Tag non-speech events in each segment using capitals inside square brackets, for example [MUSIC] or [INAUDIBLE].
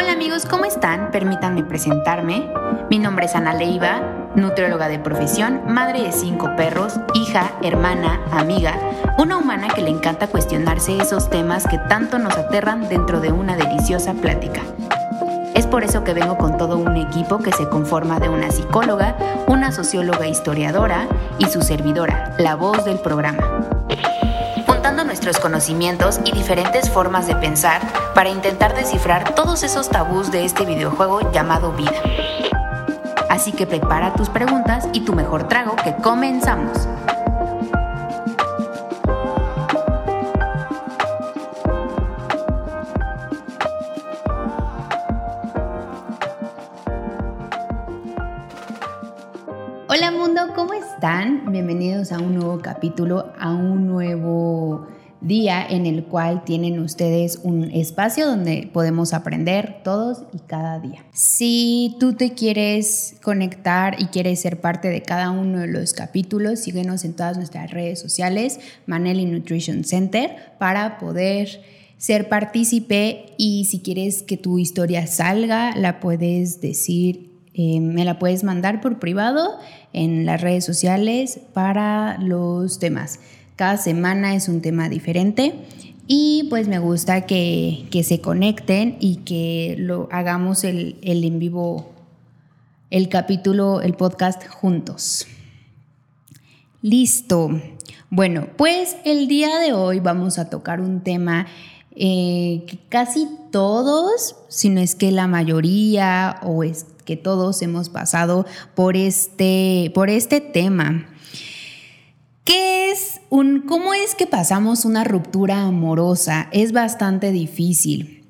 Hola amigos, ¿cómo están? Permítanme presentarme. Mi nombre es Ana Leiva, nutrióloga de profesión, madre de cinco perros, hija, hermana, amiga, una humana que le encanta cuestionarse esos temas que tanto nos aterran dentro de una deliciosa plática. Es por eso que vengo con todo un equipo que se conforma de una psicóloga, una socióloga historiadora y su servidora, la voz del programa nuestros conocimientos y diferentes formas de pensar para intentar descifrar todos esos tabús de este videojuego llamado vida. Así que prepara tus preguntas y tu mejor trago que comenzamos. Hola mundo, ¿cómo están? Bienvenidos a un nuevo capítulo, a un nuevo día en el cual tienen ustedes un espacio donde podemos aprender todos y cada día. Si tú te quieres conectar y quieres ser parte de cada uno de los capítulos, síguenos en todas nuestras redes sociales, Maneli Nutrition Center, para poder ser partícipe y si quieres que tu historia salga, la puedes decir, eh, me la puedes mandar por privado en las redes sociales para los demás. Cada semana es un tema diferente y pues me gusta que, se conecten y que lo hagamos el, el en vivo, el capítulo, el podcast juntos. Listo. Bueno, pues el día de hoy vamos a tocar un tema eh, que casi todos, si no es que la mayoría o es que todos hemos pasado por este, por este tema. ¿Qué es un, ¿Cómo es que pasamos una ruptura amorosa? Es bastante difícil.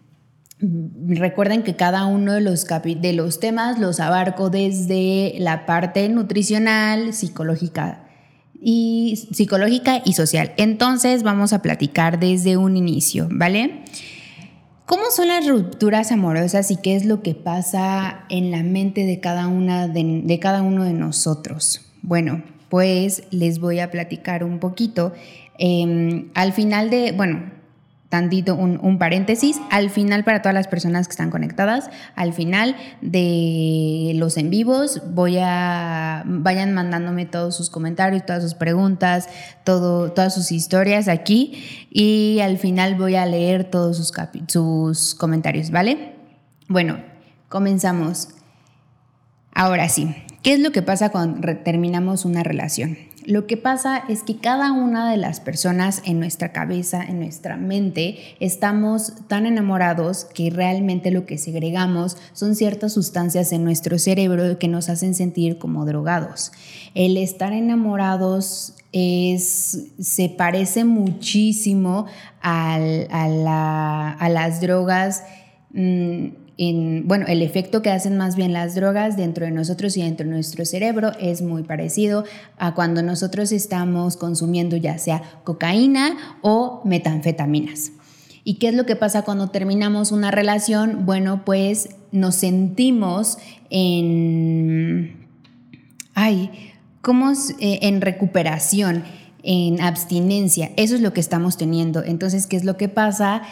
Recuerden que cada uno de los, de los temas los abarco desde la parte nutricional, psicológica y, psicológica y social. Entonces vamos a platicar desde un inicio, ¿vale? ¿Cómo son las rupturas amorosas y qué es lo que pasa en la mente de cada, una de cada uno de nosotros? Bueno, pues les voy a platicar un poquito. Em, al final de, bueno, tantito un, paréntesis, al final para todas las personas que están conectadas, al final de los en vivos voy a, vayan mandándome todos sus comentarios, todas sus preguntas, todo, todas sus historias aquí y al final voy a leer todos sus, sus comentarios, ¿vale? Bueno, comenzamos. Ahora sí, ¿Qué es lo que pasa cuando terminamos una relación? Lo que pasa es que cada una de las personas en nuestra cabeza, en nuestra mente, estamos tan enamorados que realmente lo que segregamos son ciertas sustancias en nuestro cerebro que nos hacen sentir como drogados. El estar enamorados es, se parece muchísimo a, las drogas. Bueno, el efecto que hacen más bien las drogas dentro de nosotros y dentro de nuestro cerebro es muy parecido a cuando nosotros estamos consumiendo ya sea cocaína o metanfetaminas. ¿Y qué es lo que pasa cuando terminamos una relación? Bueno, pues nos sentimos en... Ay, ¿cómo? Eh, en recuperación, en abstinencia. Eso es lo que estamos teniendo. Entonces, ¿qué es lo que pasa?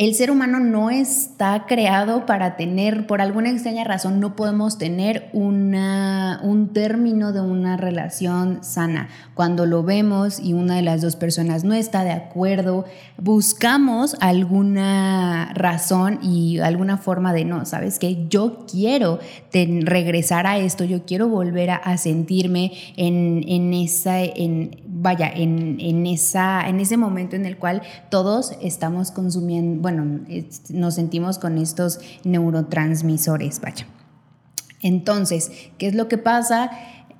El ser humano no está creado para tener, por alguna extraña razón, no podemos tener un término de una relación sana. Cuando lo vemos y una de las dos personas no está de acuerdo, buscamos alguna razón y alguna forma de no, ¿sabes qué? Yo quiero regresar a esto, yo quiero volver a, sentirme en, en, esa, en, vaya, en, en, esa, en ese momento en el cual todos estamos consumiendo, bueno, nos sentimos con estos neurotransmisores, vaya. Entonces, ¿qué es lo que pasa?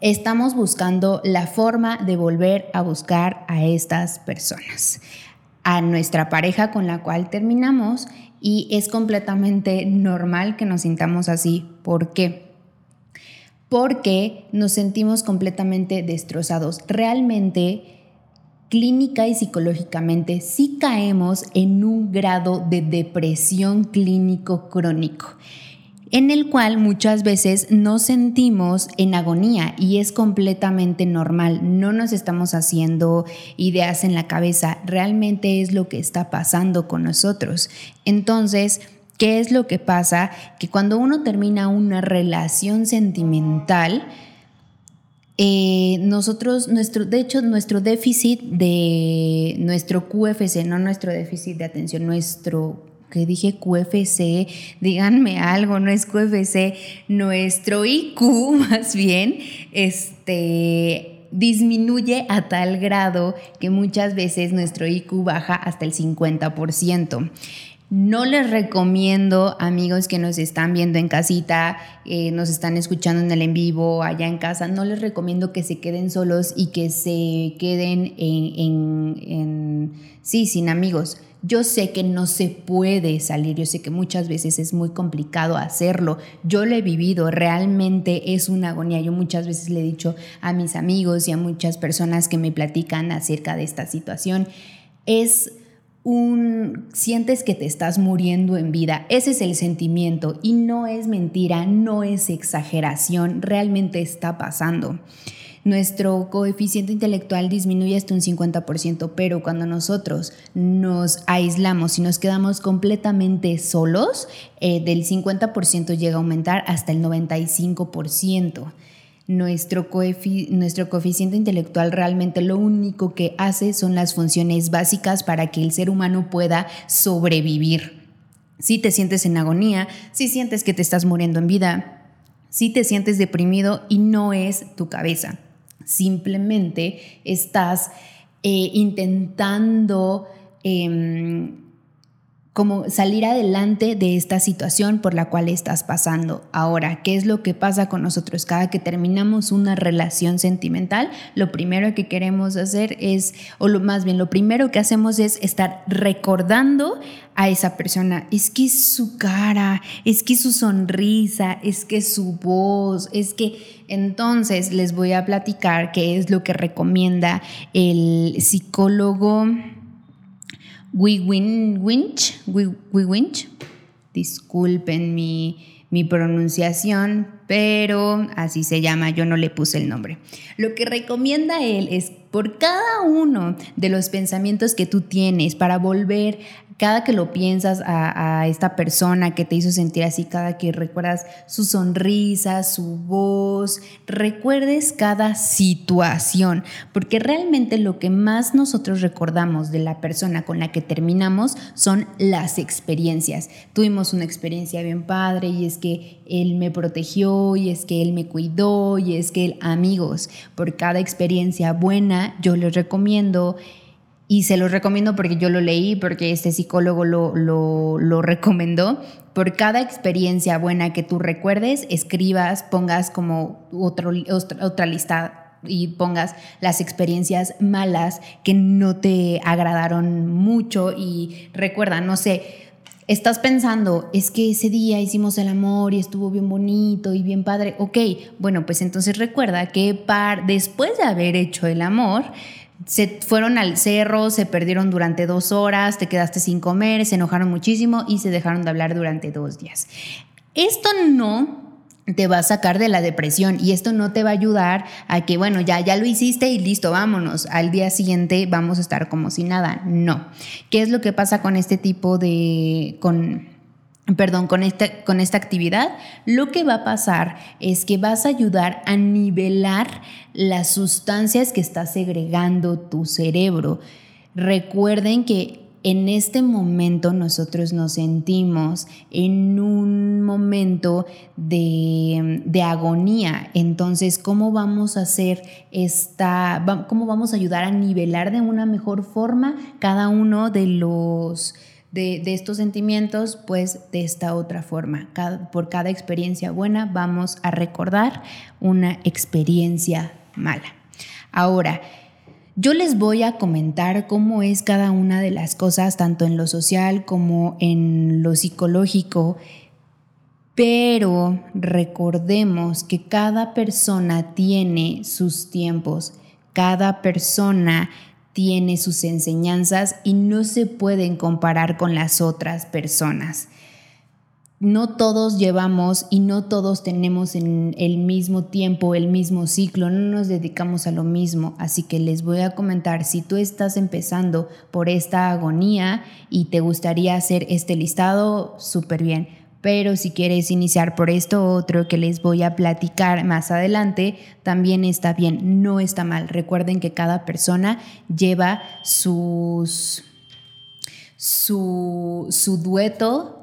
Estamos buscando la forma de volver a buscar a estas personas, a nuestra pareja con la cual terminamos y es completamente normal que nos sintamos así. ¿Por qué? Porque nos sentimos completamente destrozados. Realmente clínica y psicológicamente sí caemos en un grado de depresión clínico crónico en el cual muchas veces nos sentimos en agonía y es completamente normal. No nos estamos haciendo ideas en la cabeza, realmente es lo que está pasando con nosotros. Entonces, ¿Qué es lo que pasa? Que cuando uno termina una relación sentimental, eh, nosotros, nuestro, de hecho, nuestro déficit de nuestro QFC, no nuestro déficit de atención, nuestro que dije QFC, díganme algo, no es QFC, nuestro IQ [LAUGHS] más bien, este disminuye a tal grado que muchas veces nuestro IQ baja hasta el 50%. No les recomiendo, amigos que nos están viendo en casita, eh, nos están escuchando en el en vivo, allá en casa, no les recomiendo que se queden solos y que se queden en, en sí, sin amigos. Yo sé que no se puede salir, yo sé que muchas veces es muy complicado hacerlo. Yo lo he vivido, realmente es una agonía. Yo muchas veces le he dicho a mis amigos y a muchas personas que me platican acerca de esta situación, es un sientes que te estás muriendo en vida. Ese es el sentimiento y no es mentira, no es exageración, realmente está pasando. Nuestro coeficiente intelectual disminuye hasta un 50%, pero cuando nosotros nos aislamos y nos quedamos completamente solos, eh, del 50% llega a aumentar hasta el 95% nuestro, coeficiente intelectual realmente lo único que hace son las funciones básicas para que el ser humano pueda sobrevivir. Si te sientes en agonía, si sientes que te estás muriendo en vida, si te sientes deprimido y no es tu cabeza, simplemente estás eh, intentando... Em, como salir adelante de esta situación por la cual estás pasando. Ahora, ¿qué es lo que pasa con nosotros? Cada que terminamos una relación sentimental, lo primero que queremos hacer es, o más bien, lo primero que hacemos es estar recordando a esa persona. Es que su cara, es que su sonrisa, es que su voz, es que... Entonces les voy a platicar qué es lo que recomienda el psicólogo Winch, Winch, disculpen mi, mi pronunciación, pero así se llama, yo no le puse el nombre. Lo que recomienda él es por cada uno de los pensamientos que tú tienes para volver cada que lo piensas a, esta persona que te hizo sentir así, cada que recuerdas su sonrisa, su voz, recuerdes cada situación, porque realmente lo que más nosotros recordamos de la persona con la que terminamos son las experiencias. Tuvimos una experiencia bien padre y es que él me protegió y es que él me cuidó y es que él, amigos, por cada experiencia buena, yo les recomiendo y se los recomiendo porque yo lo leí, porque este psicólogo lo, lo, recomendó. Por cada experiencia buena que tú recuerdes, escribas, pongas como otro, otra lista y pongas las experiencias malas que no te agradaron mucho y recuerda, no sé, estás pensando, es que ese día hicimos el amor y estuvo bien bonito y bien padre, ok, bueno, pues entonces recuerda que par, después de haber hecho el amor, se fueron al cerro, se perdieron durante dos horas, te quedaste sin comer, se enojaron muchísimo y se dejaron de hablar durante dos días. Esto no te va a sacar de la depresión y esto no te va a ayudar a que, bueno, ya, ya lo hiciste y listo, vámonos, al día siguiente vamos a estar como si nada. No. ¿Qué es lo que pasa con este tipo de... con perdón, con esta, con esta actividad, lo que va a pasar es que vas a ayudar a nivelar las sustancias que está segregando tu cerebro. Recuerden que en este momento nosotros nos sentimos en un momento de, de, agonía. Entonces, ¿cómo vamos a hacer esta, cómo vamos a ayudar a nivelar de una mejor forma cada uno de los de, estos sentimientos, pues de esta otra forma. por cada experiencia buena vamos a recordar una experiencia mala. Ahora, yo les voy a comentar cómo es cada una de las cosas, tanto en lo social como en lo psicológico, pero recordemos que cada persona tiene sus tiempos, cada persona tiene sus enseñanzas y no se pueden comparar con las otras personas. no todos llevamos y no todos tenemos en el mismo tiempo, el mismo ciclo, no nos dedicamos a lo mismo. Así que les voy a comentar, si tú estás empezando por esta agonía y te gustaría hacer este listado, súper bien. Pero si quieres iniciar por esto otro que les voy a platicar más adelante, también está bien, no está mal. Recuerden que cada persona lleva sus, su, su dueto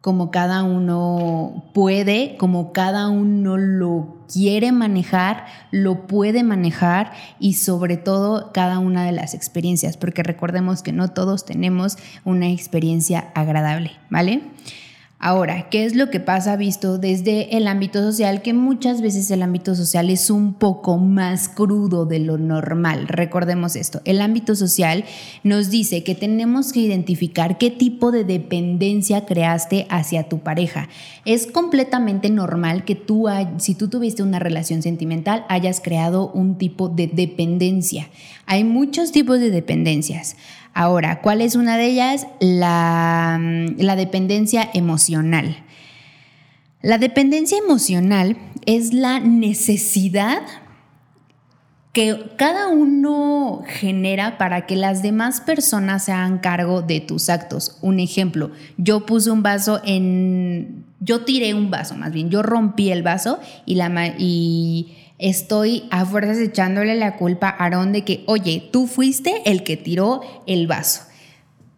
como cada uno puede, como cada uno lo quiere manejar, lo puede manejar y sobre todo cada una de las experiencias, porque recordemos que no todos tenemos una experiencia agradable, ¿vale? Ahora, ¿qué es lo que pasa visto desde el ámbito social? Que muchas veces el ámbito social es un poco más crudo de lo normal. Recordemos esto, el ámbito social nos dice que tenemos que identificar qué tipo de dependencia creaste hacia tu pareja. Es completamente normal que tú, si tú tuviste una relación sentimental, hayas creado un tipo de dependencia. Hay muchos tipos de dependencias. Ahora, ¿cuál es una de ellas? La, la dependencia emocional. La dependencia emocional es la necesidad que cada uno genera para que las demás personas se hagan cargo de tus actos. Un ejemplo, yo puse un vaso en... Yo tiré un vaso, más bien, yo rompí el vaso y, la, y estoy a fuerzas echándole la culpa a Aarón de que, oye, tú fuiste el que tiró el vaso.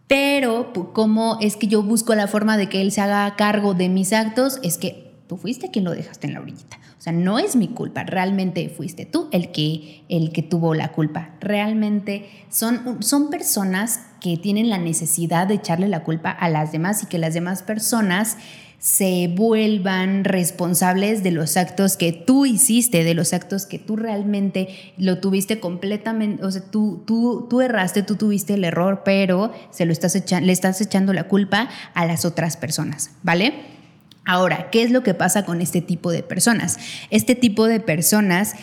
Pero como es que yo busco la forma de que él se haga cargo de mis actos, es que tú fuiste quien lo dejaste en la orillita. O sea, no es mi culpa, realmente fuiste tú el que, el que tuvo la culpa. Realmente son, son personas que tienen la necesidad de echarle la culpa a las demás y que las demás personas se vuelvan responsables de los actos que tú hiciste, de los actos que tú realmente lo tuviste completamente, o sea, tú, tú, tú erraste, tú tuviste el error, pero se lo estás le estás echando la culpa a las otras personas, ¿vale? Ahora, ¿qué es lo que pasa con este tipo de personas? Este tipo de personas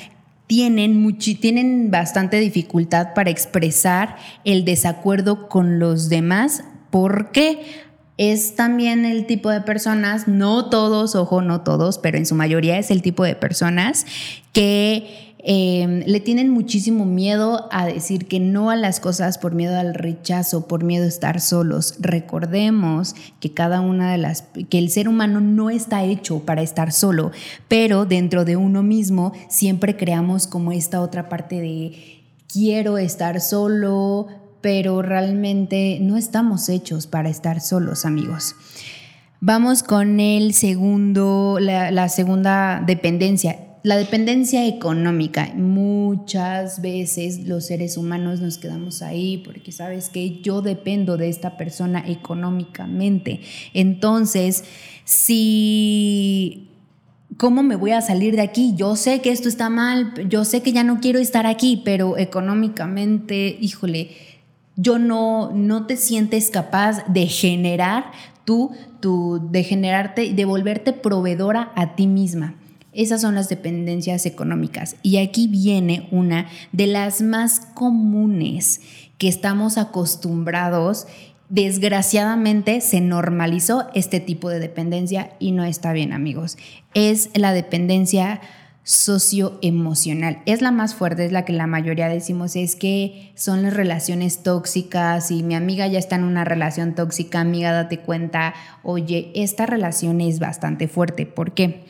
tienen, tienen bastante dificultad para expresar el desacuerdo con los demás. ¿Por qué? Es también el tipo de personas, no todos, ojo, no todos, pero en su mayoría es el tipo de personas que em, le tienen muchísimo miedo a decir que no a las cosas por miedo al rechazo, por miedo a estar solos. Recordemos que cada una de las, que el ser humano no está hecho para estar solo, pero dentro de uno mismo siempre creamos como esta otra parte de quiero estar solo, pero realmente no estamos hechos para estar solos, amigos. Vamos con el segundo, la, segunda dependencia, la dependencia económica. Muchas veces los seres humanos nos quedamos ahí porque sabes que yo dependo de esta persona económicamente. Entonces, si ¿cómo me voy a salir de aquí? Yo sé que esto está mal, yo sé que ya no quiero estar aquí, pero económicamente, híjole, yo no, no te sientes capaz de generar tú, tú, de generarte, de volverte proveedora a ti misma. Esas son las dependencias económicas. Y aquí viene una de las más comunes que estamos acostumbrados. Desgraciadamente se normalizó este tipo de dependencia y no está bien amigos. Es la dependencia socioemocional. Es la más fuerte, es la que la mayoría decimos, es que son las relaciones tóxicas y mi amiga ya está en una relación tóxica, amiga, date cuenta, oye, esta relación es bastante fuerte. ¿Por qué?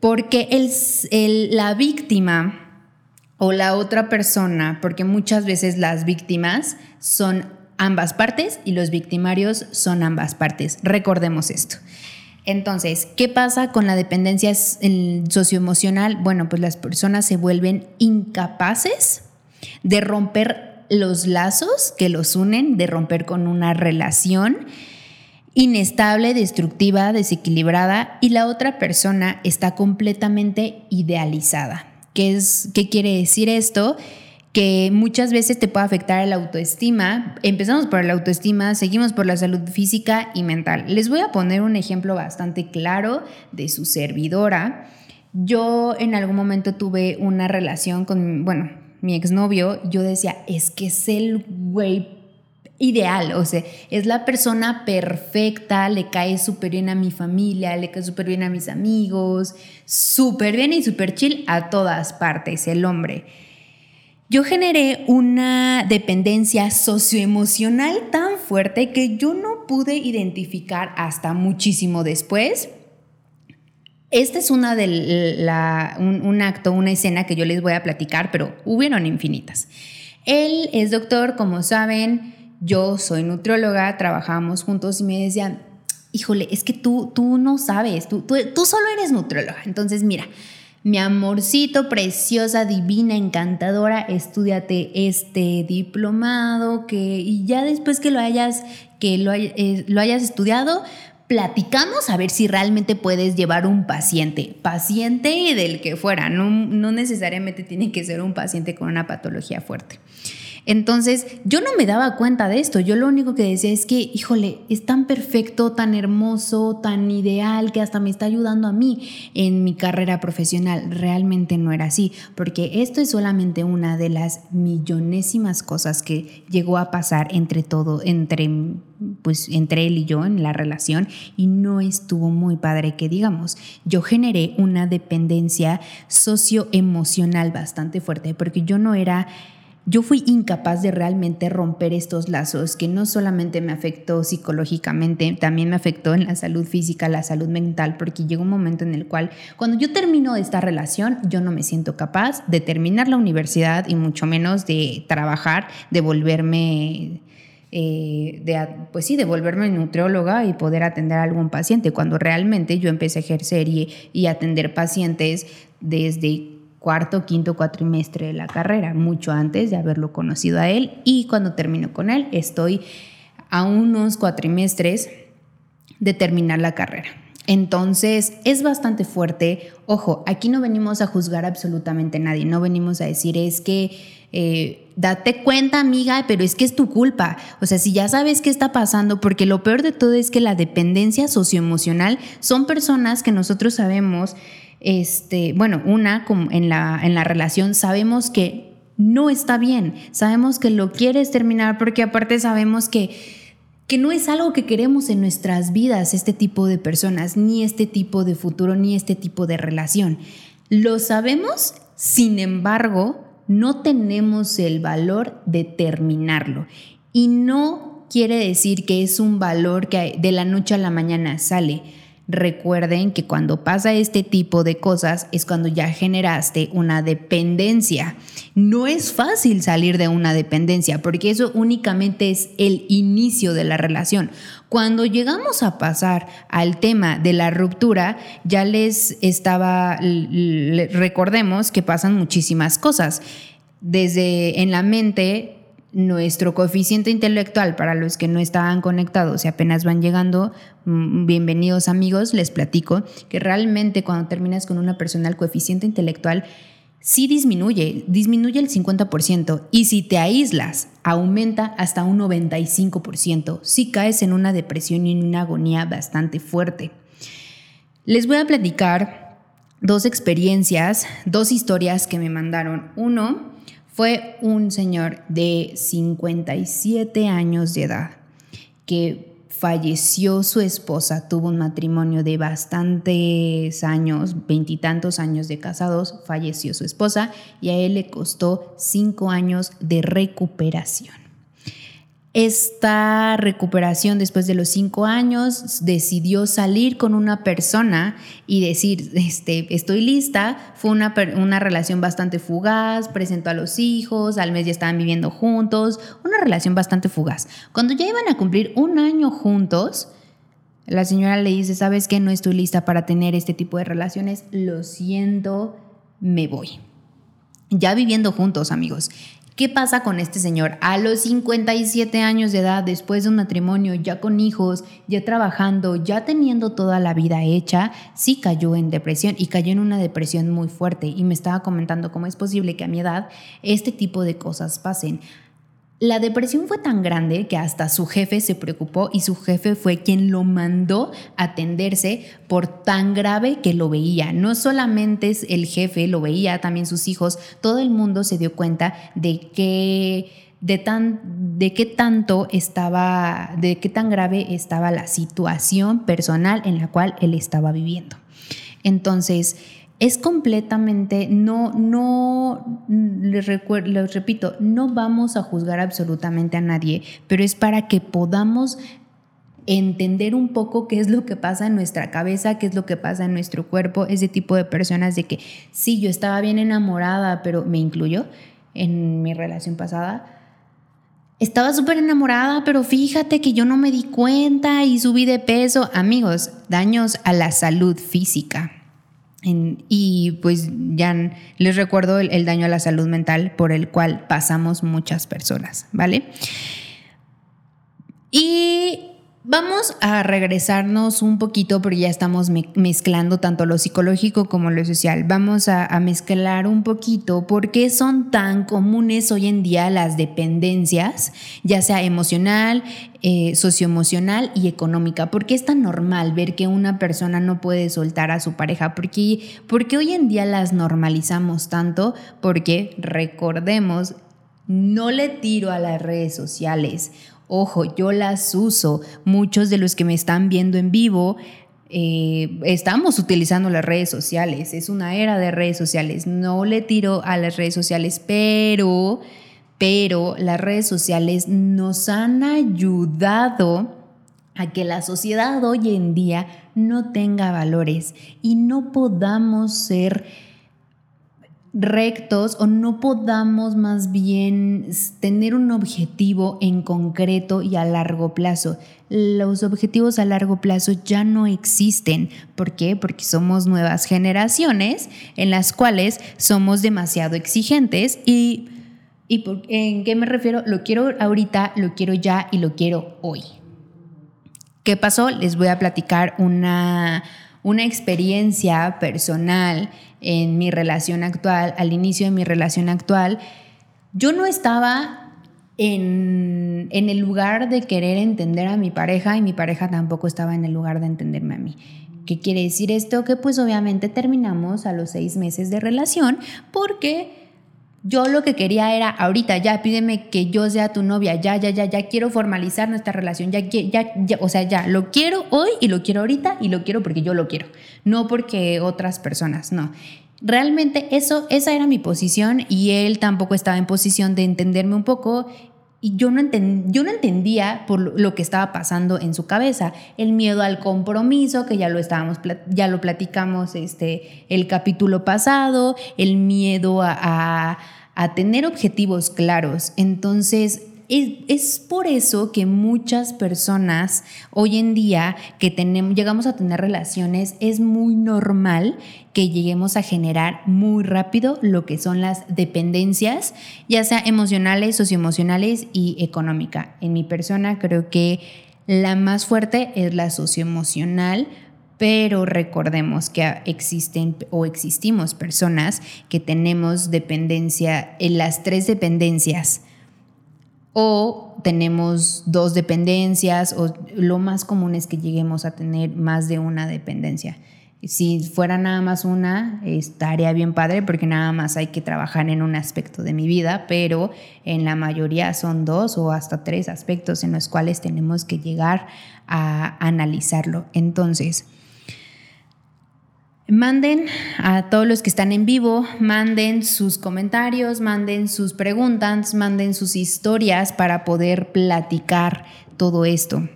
Porque el, la víctima o la otra persona, porque muchas veces las víctimas son ambas partes y los victimarios son ambas partes. Recordemos esto. Entonces, ¿qué pasa con la dependencia socioemocional? Bueno, pues las personas se vuelven incapaces de romper los lazos que los unen, de romper con una relación inestable, destructiva, desequilibrada y la otra persona está completamente idealizada. ¿Qué, es, qué quiere decir esto? Que muchas veces te puede afectar la autoestima. Empezamos por la autoestima, seguimos por la salud física y mental. Les voy a poner un ejemplo bastante claro de su servidora. Yo en algún momento tuve una relación con, bueno, mi exnovio. Yo decía, es que es el güey ideal, o sea, es la persona perfecta, le cae súper bien a mi familia, le cae súper bien a mis amigos, súper bien y súper chill a todas partes, el hombre. Yo generé una dependencia socioemocional tan fuerte que yo no pude identificar hasta muchísimo después. Esta es una de un acto, una escena que yo les voy a platicar, pero hubieron infinitas. Él es doctor, como saben, yo soy nutrióloga, trabajamos juntos y me decían, híjole, es que tú, tú no sabes, tú, tú, tú solo eres nutrióloga. Entonces, mira, mi amorcito, preciosa, divina, encantadora, estudiate este diplomado, que, y ya después que lo hayas, que lo, eh, lo hayas estudiado, platicamos a ver si realmente puedes llevar un paciente, paciente del que fuera, no, no necesariamente tiene que ser un paciente con una patología fuerte. Entonces, yo no me daba cuenta de esto. Yo lo único que decía es que, híjole, es tan perfecto, tan hermoso, tan ideal, que hasta me está ayudando a mí en mi carrera profesional. Realmente no era así, porque esto es solamente una de las millonésimas cosas que llegó a pasar entre todo, entre pues entre él y yo en la relación y no estuvo muy padre que digamos. Yo generé una dependencia socioemocional bastante fuerte porque yo no era yo fui incapaz de realmente romper estos lazos que no solamente me afectó psicológicamente, también me afectó en la salud física, la salud mental, porque llegó un momento en el cual cuando yo termino esta relación, yo no me siento capaz de terminar la universidad y mucho menos de trabajar, de volverme... Eh, de, pues sí, de volverme nutrióloga y poder atender a algún paciente, cuando realmente yo empecé a ejercer y, y atender pacientes desde cuarto, quinto cuatrimestre de la carrera, mucho antes de haberlo conocido a él y cuando termino con él estoy a unos cuatrimestres de terminar la carrera. Entonces es bastante fuerte. Ojo, aquí no venimos a juzgar absolutamente a nadie, no venimos a decir es que eh, date cuenta amiga, pero es que es tu culpa. O sea, si ya sabes qué está pasando, porque lo peor de todo es que la dependencia socioemocional son personas que nosotros sabemos este, bueno, una en la, en la relación sabemos que no está bien, sabemos que lo quieres terminar porque aparte sabemos que, que no es algo que queremos en nuestras vidas, este tipo de personas, ni este tipo de futuro, ni este tipo de relación. Lo sabemos, sin embargo, no tenemos el valor de terminarlo. Y no quiere decir que es un valor que de la noche a la mañana sale Recuerden que cuando pasa este tipo de cosas es cuando ya generaste una dependencia. No es fácil salir de una dependencia porque eso únicamente es el inicio de la relación. Cuando llegamos a pasar al tema de la ruptura, ya les estaba, recordemos que pasan muchísimas cosas. Desde en la mente nuestro coeficiente intelectual, para los que no estaban conectados y apenas van llegando, mm, bienvenidos amigos, les platico que realmente cuando terminas con una persona coeficiente intelectual sí disminuye, disminuye el 50% y si te aíslas aumenta hasta un 95%, si caes en una depresión y en una agonía bastante fuerte. Les voy a platicar dos experiencias, dos historias que me mandaron. Uno, fue un señor de 57 años de edad que falleció su esposa, tuvo un matrimonio de bastantes años, veintitantos años de casados, falleció su esposa y a él le costó cinco años de recuperación. Esta recuperación después de los cinco años decidió salir con una persona y decir, este, estoy lista. Fue una, una relación bastante fugaz, presentó a los hijos, al mes ya estaban viviendo juntos, una relación bastante fugaz. Cuando ya iban a cumplir un año juntos, la señora le dice, ¿sabes qué? No estoy lista para tener este tipo de relaciones, lo siento, me voy. Ya viviendo juntos, amigos. ¿Qué pasa con este señor? A los 57 años de edad, después de un matrimonio, ya con hijos, ya trabajando, ya teniendo toda la vida hecha, sí cayó en depresión y cayó en una depresión muy fuerte. Y me estaba comentando cómo es posible que a mi edad este tipo de cosas pasen. La depresión fue tan grande que hasta su jefe se preocupó y su jefe fue quien lo mandó a atenderse por tan grave que lo veía. No solamente el jefe lo veía, también sus hijos, todo el mundo se dio cuenta de que de, tan, de qué tanto estaba, de qué tan grave estaba la situación personal en la cual él estaba viviendo. Entonces, es completamente, no, no, les, recuerdo, les repito, no vamos a juzgar absolutamente a nadie, pero es para que podamos entender un poco qué es lo que pasa en nuestra cabeza, qué es lo que pasa en nuestro cuerpo, ese tipo de personas de que sí, yo estaba bien enamorada, pero me incluyo en mi relación pasada. Estaba súper enamorada, pero fíjate que yo no me di cuenta y subí de peso. Amigos, daños a la salud física y pues ya les recuerdo el, daño a la salud mental por el cual pasamos muchas personas, ¿vale? Y Vamos a regresarnos un poquito porque ya estamos mezclando tanto lo psicológico como lo social. Vamos a, mezclar un poquito por qué son tan comunes hoy en día las dependencias, ya sea emocional, eh, socioemocional y económica. ¿Por qué es tan normal ver que una persona no puede soltar a su pareja? Porque, porque hoy en día las normalizamos tanto porque recordemos, no le tiro a las redes sociales Ojo, yo las uso. Muchos de los que me están viendo en vivo eh, estamos utilizando las redes sociales. Es una era de redes sociales. No le tiro a las redes sociales, pero, pero las redes sociales nos han ayudado a que la sociedad hoy en día no tenga valores y no podamos ser rectos o no podamos más bien tener un objetivo en concreto y a largo plazo. Los objetivos a largo plazo ya no existen. ¿Por qué? Porque somos nuevas generaciones en las cuales somos demasiado exigentes y, y ¿en qué me refiero? Lo quiero ahorita, lo quiero ya y lo quiero hoy. ¿Qué pasó? Les voy a platicar una, una experiencia personal en mi relación actual, al inicio de mi relación actual, yo no estaba en, el lugar de querer entender a mi pareja y mi pareja tampoco estaba en el lugar de entenderme a mí. ¿Qué quiere decir esto? Que pues obviamente terminamos a los seis meses de relación porque yo lo que quería era, ahorita ya pídeme que yo sea tu novia, ya, ya, ya, ya quiero formalizar nuestra relación, ya, ya, ya, o sea, ya, lo quiero hoy y lo quiero ahorita y lo quiero porque yo lo quiero, no porque otras personas, no. Realmente eso, esa era mi posición y él tampoco estaba en posición de entenderme un poco y yo no, yo no entendía por lo que estaba pasando en su cabeza. El miedo al compromiso, que ya lo estábamos, ya lo platicamos este, el capítulo pasado, el miedo a, a tener objetivos claros. Entonces, es, por eso que muchas personas hoy en día que llegamos a tener relaciones, es muy normal que lleguemos a generar muy rápido lo que son las dependencias, ya sea emocionales, socioemocionales y económica. En mi persona creo que la más fuerte es la socioemocional, pero recordemos que existen o existimos personas que tenemos dependencia en las tres dependencias o tenemos dos dependencias o lo más común es que lleguemos a tener más de una dependencia. Si fuera nada más una, estaría bien padre porque nada más hay que trabajar en un aspecto de mi vida, pero en la mayoría son dos o hasta tres aspectos en los cuales tenemos que llegar a analizarlo. Entonces, Manden a todos los que están en vivo, manden sus comentarios, manden sus preguntas, manden sus historias para poder platicar todo esto.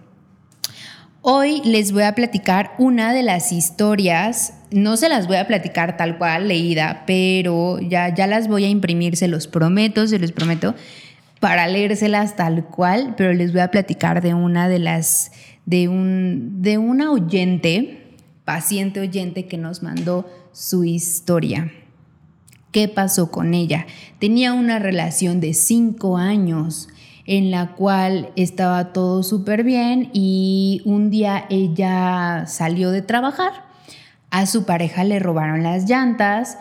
Hoy les voy a platicar una de las historias, no se las voy a platicar tal cual leída, pero ya, ya las voy a imprimir, se los prometo, se los prometo, para leérselas tal cual, pero les voy a platicar de una de las, de un, de una oyente paciente oyente que nos mandó su historia. ¿Qué pasó con ella? Tenía una relación de cinco años en la cual estaba todo súper bien y un día ella salió de trabajar, a su pareja le robaron las llantas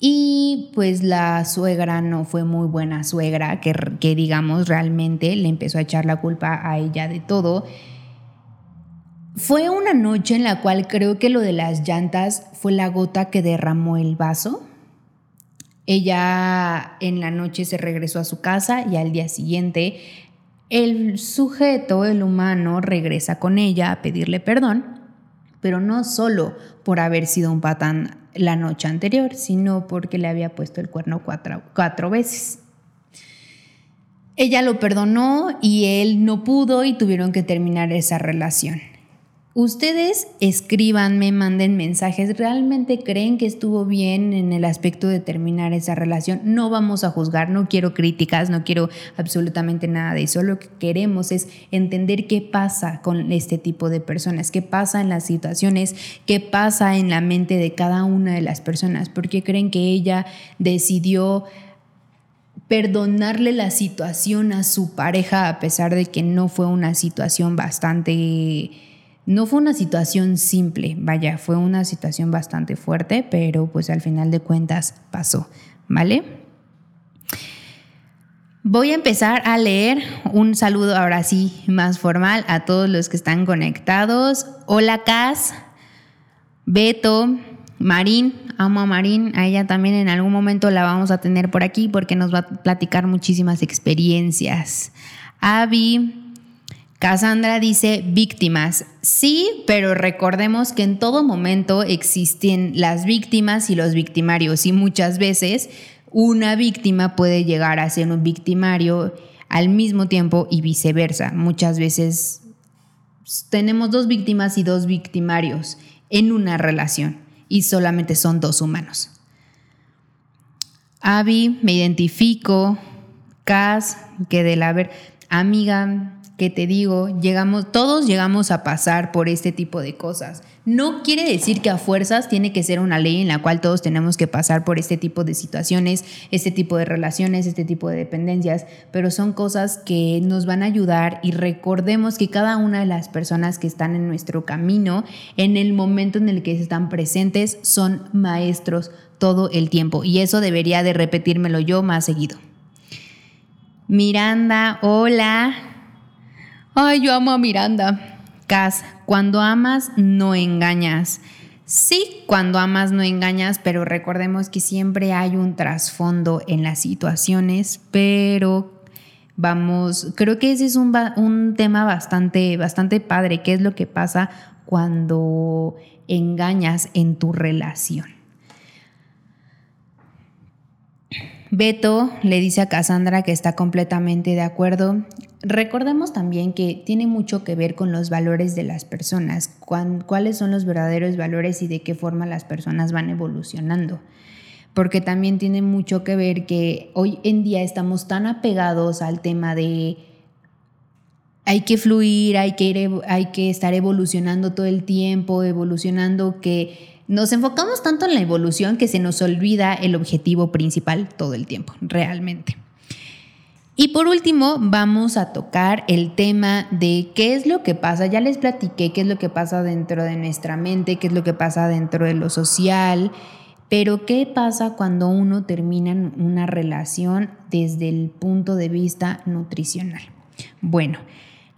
y pues la suegra no fue muy buena suegra, que, que digamos realmente le empezó a echar la culpa a ella de todo fue una noche en la cual creo que lo de las llantas fue la gota que derramó el vaso. Ella en la noche se regresó a su casa y al día siguiente el sujeto, el humano, regresa con ella a pedirle perdón, pero no solo por haber sido un patán la noche anterior, sino porque le había puesto el cuerno cuatro, cuatro veces. Ella lo perdonó y él no pudo y tuvieron que terminar esa relación. Ustedes escríbanme, manden mensajes. ¿Realmente creen que estuvo bien en el aspecto de terminar esa relación? No vamos a juzgar, no quiero críticas, no quiero absolutamente nada de eso. Lo que queremos es entender qué pasa con este tipo de personas, qué pasa en las situaciones, qué pasa en la mente de cada una de las personas. ¿Por qué creen que ella decidió perdonarle la situación a su pareja a pesar de que no fue una situación bastante no fue una situación simple, vaya, fue una situación bastante fuerte, pero pues al final de cuentas pasó, ¿vale? Voy a empezar a leer un saludo ahora sí más formal a todos los que están conectados. Hola Cas, Beto, Marín, amo a Marín, a ella también en algún momento la vamos a tener por aquí porque nos va a platicar muchísimas experiencias. Avi, Cassandra dice víctimas. Sí, pero recordemos que en todo momento existen las víctimas y los victimarios y muchas veces una víctima puede llegar a ser un victimario al mismo tiempo y viceversa. Muchas veces tenemos dos víctimas y dos victimarios en una relación y solamente son dos humanos. Avi, me identifico. Cas, que de la ver, amiga, que te digo, llegamos, todos llegamos a pasar por este tipo de cosas. No quiere decir que a fuerzas tiene que ser una ley en la cual todos tenemos que pasar por este tipo de situaciones, este tipo de relaciones, este tipo de dependencias, pero son cosas que nos van a ayudar y recordemos que cada una de las personas que están en nuestro camino, en el momento en el que están presentes, son maestros todo el tiempo y eso debería de repetírmelo yo más seguido. Miranda, hola. Ay, yo amo a Miranda. Cas, cuando amas, no engañas. Sí, cuando amas no engañas, pero recordemos que siempre hay un trasfondo en las situaciones, pero vamos, creo que ese es un, un, tema bastante, bastante padre, qué es lo que pasa cuando engañas en tu relación. Beto le dice a Cassandra que está completamente de acuerdo. Recordemos también que tiene mucho que ver con los valores de las personas, cuáles son los verdaderos valores y de qué forma las personas van evolucionando. Porque también tiene mucho que ver que hoy en día estamos tan apegados al tema de hay que fluir, hay que, hay que estar evolucionando todo el tiempo, evolucionando que nos enfocamos tanto en la evolución que se nos olvida el objetivo principal todo el tiempo, realmente. Y por último, vamos a tocar el tema de qué es lo que pasa. Ya les platiqué qué es lo que pasa dentro de nuestra mente, qué es lo que pasa dentro de lo social, pero qué pasa cuando uno termina una relación desde el punto de vista nutricional. Bueno,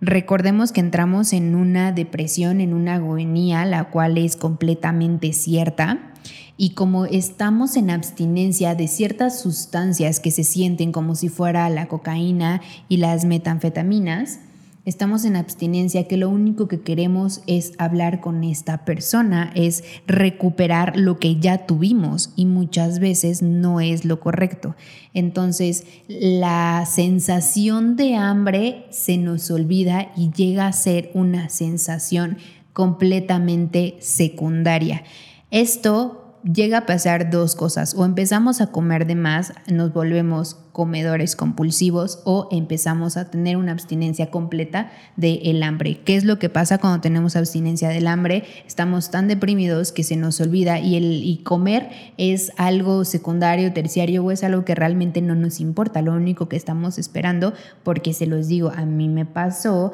recordemos que entramos en una depresión, en una agonía, la cual es completamente cierta y como estamos en abstinencia de ciertas sustancias que se sienten como si fuera la cocaína y las metanfetaminas, estamos en abstinencia que lo único que queremos es hablar con esta persona, es recuperar lo que ya tuvimos y muchas veces no es lo correcto. Entonces la sensación de hambre se nos olvida y llega a ser una sensación completamente secundaria. Esto llega a pasar dos cosas, o empezamos a comer de más, nos volvemos comedores compulsivos o empezamos a tener una abstinencia completa del hambre. ¿Qué es lo que pasa cuando tenemos abstinencia del hambre? Estamos tan deprimidos que se nos olvida y el y comer es algo secundario, terciario o es algo que realmente no nos importa, lo único que estamos esperando, porque se los digo, a mí me pasó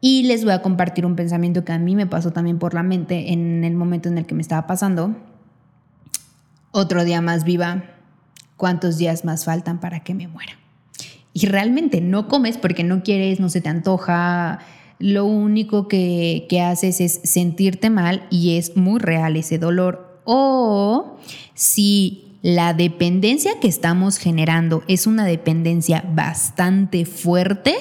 y les voy a compartir un pensamiento que a mí me pasó también por la mente en el momento en el que me estaba pasando otro día más viva, ¿cuántos días más faltan para que me muera? Y realmente no comes porque no quieres, no se te antoja, lo único que, que haces es sentirte mal y es muy real ese dolor. O si la dependencia que estamos generando es una dependencia bastante fuerte,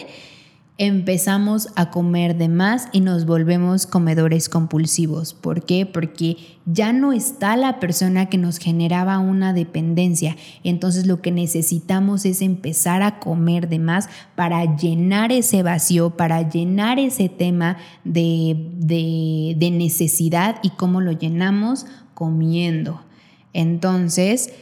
empezamos a comer de más y nos volvemos comedores compulsivos. ¿Por qué? Porque ya no está la persona que nos generaba una dependencia. Entonces lo que necesitamos es empezar a comer de más para llenar ese vacío, para llenar ese tema de, de, necesidad y cómo lo llenamos comiendo. Entonces,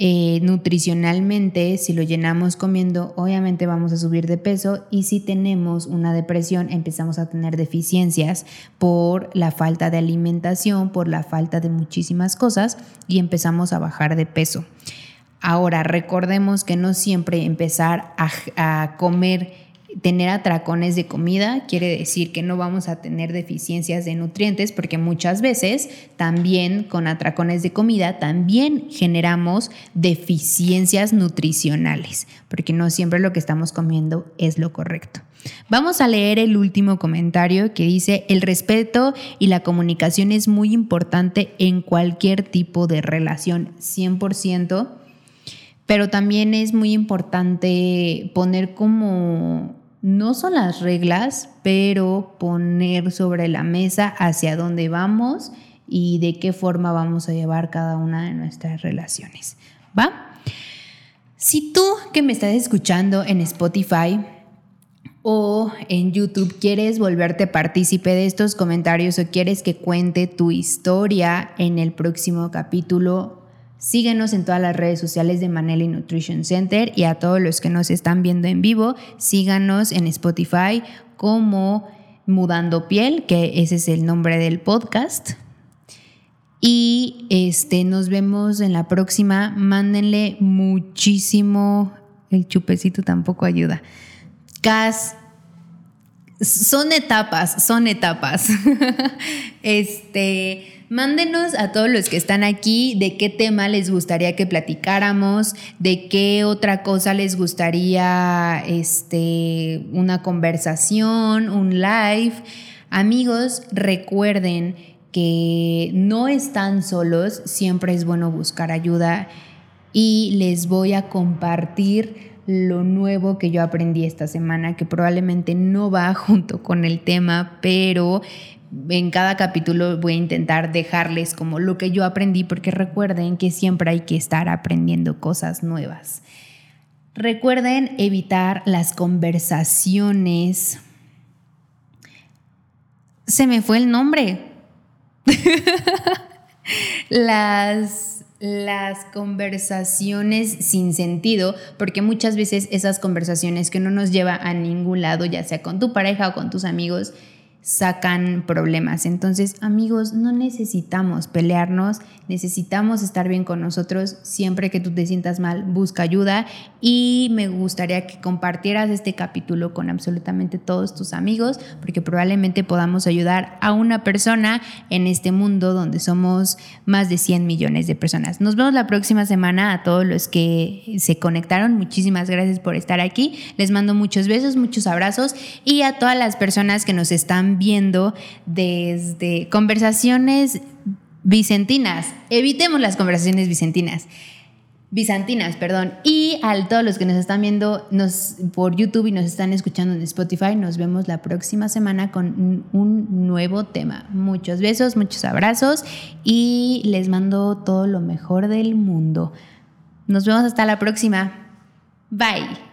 eh, nutricionalmente, si lo llenamos comiendo, obviamente vamos a subir de peso y si tenemos una depresión, empezamos a tener deficiencias por la falta de alimentación, por la falta de muchísimas cosas y empezamos a bajar de peso. Ahora, recordemos que no siempre empezar a, a comer tener atracones de comida quiere decir que no vamos a tener deficiencias de nutrientes porque muchas veces también con atracones de comida también generamos deficiencias nutricionales porque no siempre lo que estamos comiendo es lo correcto. Vamos a leer el último comentario que dice, el respeto y la comunicación es muy importante en cualquier tipo de relación, 100%, pero también es muy importante poner como no son las reglas, pero poner sobre la mesa hacia dónde vamos y de qué forma vamos a llevar cada una de nuestras relaciones. ¿Va? Si tú que me estás escuchando en Spotify o en YouTube quieres volverte partícipe de estos comentarios o quieres que cuente tu historia en el próximo capítulo, Síguenos en todas las redes sociales de Maneli Nutrition Center y a todos los que nos están viendo en vivo, síganos en Spotify como Mudando Piel, que ese es el nombre del podcast. Y este, nos vemos en la próxima. Mándenle muchísimo. El chupecito tampoco ayuda. Cas. Son etapas, son etapas. [LAUGHS] este. Mándenos a todos los que están aquí de qué tema les gustaría que platicáramos, de qué otra cosa les gustaría este, una conversación, un live. Amigos, recuerden que no están solos, siempre es bueno buscar ayuda y les voy a compartir lo nuevo que yo aprendí esta semana, que probablemente no va [LAUGHS] junto con el tema, pero en cada capítulo voy a intentar dejarles como lo que yo aprendí, porque recuerden que siempre hay que estar aprendiendo cosas nuevas. Recuerden evitar las conversaciones. Se me fue el nombre. [LAUGHS] las, las conversaciones sin sentido, porque muchas veces esas conversaciones que no nos lleva a ningún lado, ya sea con tu pareja o con tus amigos, sacan problemas. Entonces, amigos, no necesitamos pelearnos, necesitamos estar bien con nosotros. Siempre que tú te sientas mal, busca ayuda y me gustaría que compartieras este capítulo con absolutamente todos tus amigos, porque probablemente podamos ayudar a una persona en este mundo donde somos más de 100 millones de personas. Nos vemos la próxima semana a todos los que se conectaron. Muchísimas gracias por estar aquí. Les mando muchos besos, muchos abrazos y a todas las personas que nos están viendo desde conversaciones vicentinas. Evitemos las conversaciones vicentinas. Bizantinas, perdón. Y a todos los que nos están viendo nos, por YouTube y nos están escuchando en Spotify, nos vemos la próxima semana con un nuevo tema. Muchos besos, muchos abrazos y les mando todo lo mejor del mundo. Nos vemos hasta la próxima. Bye.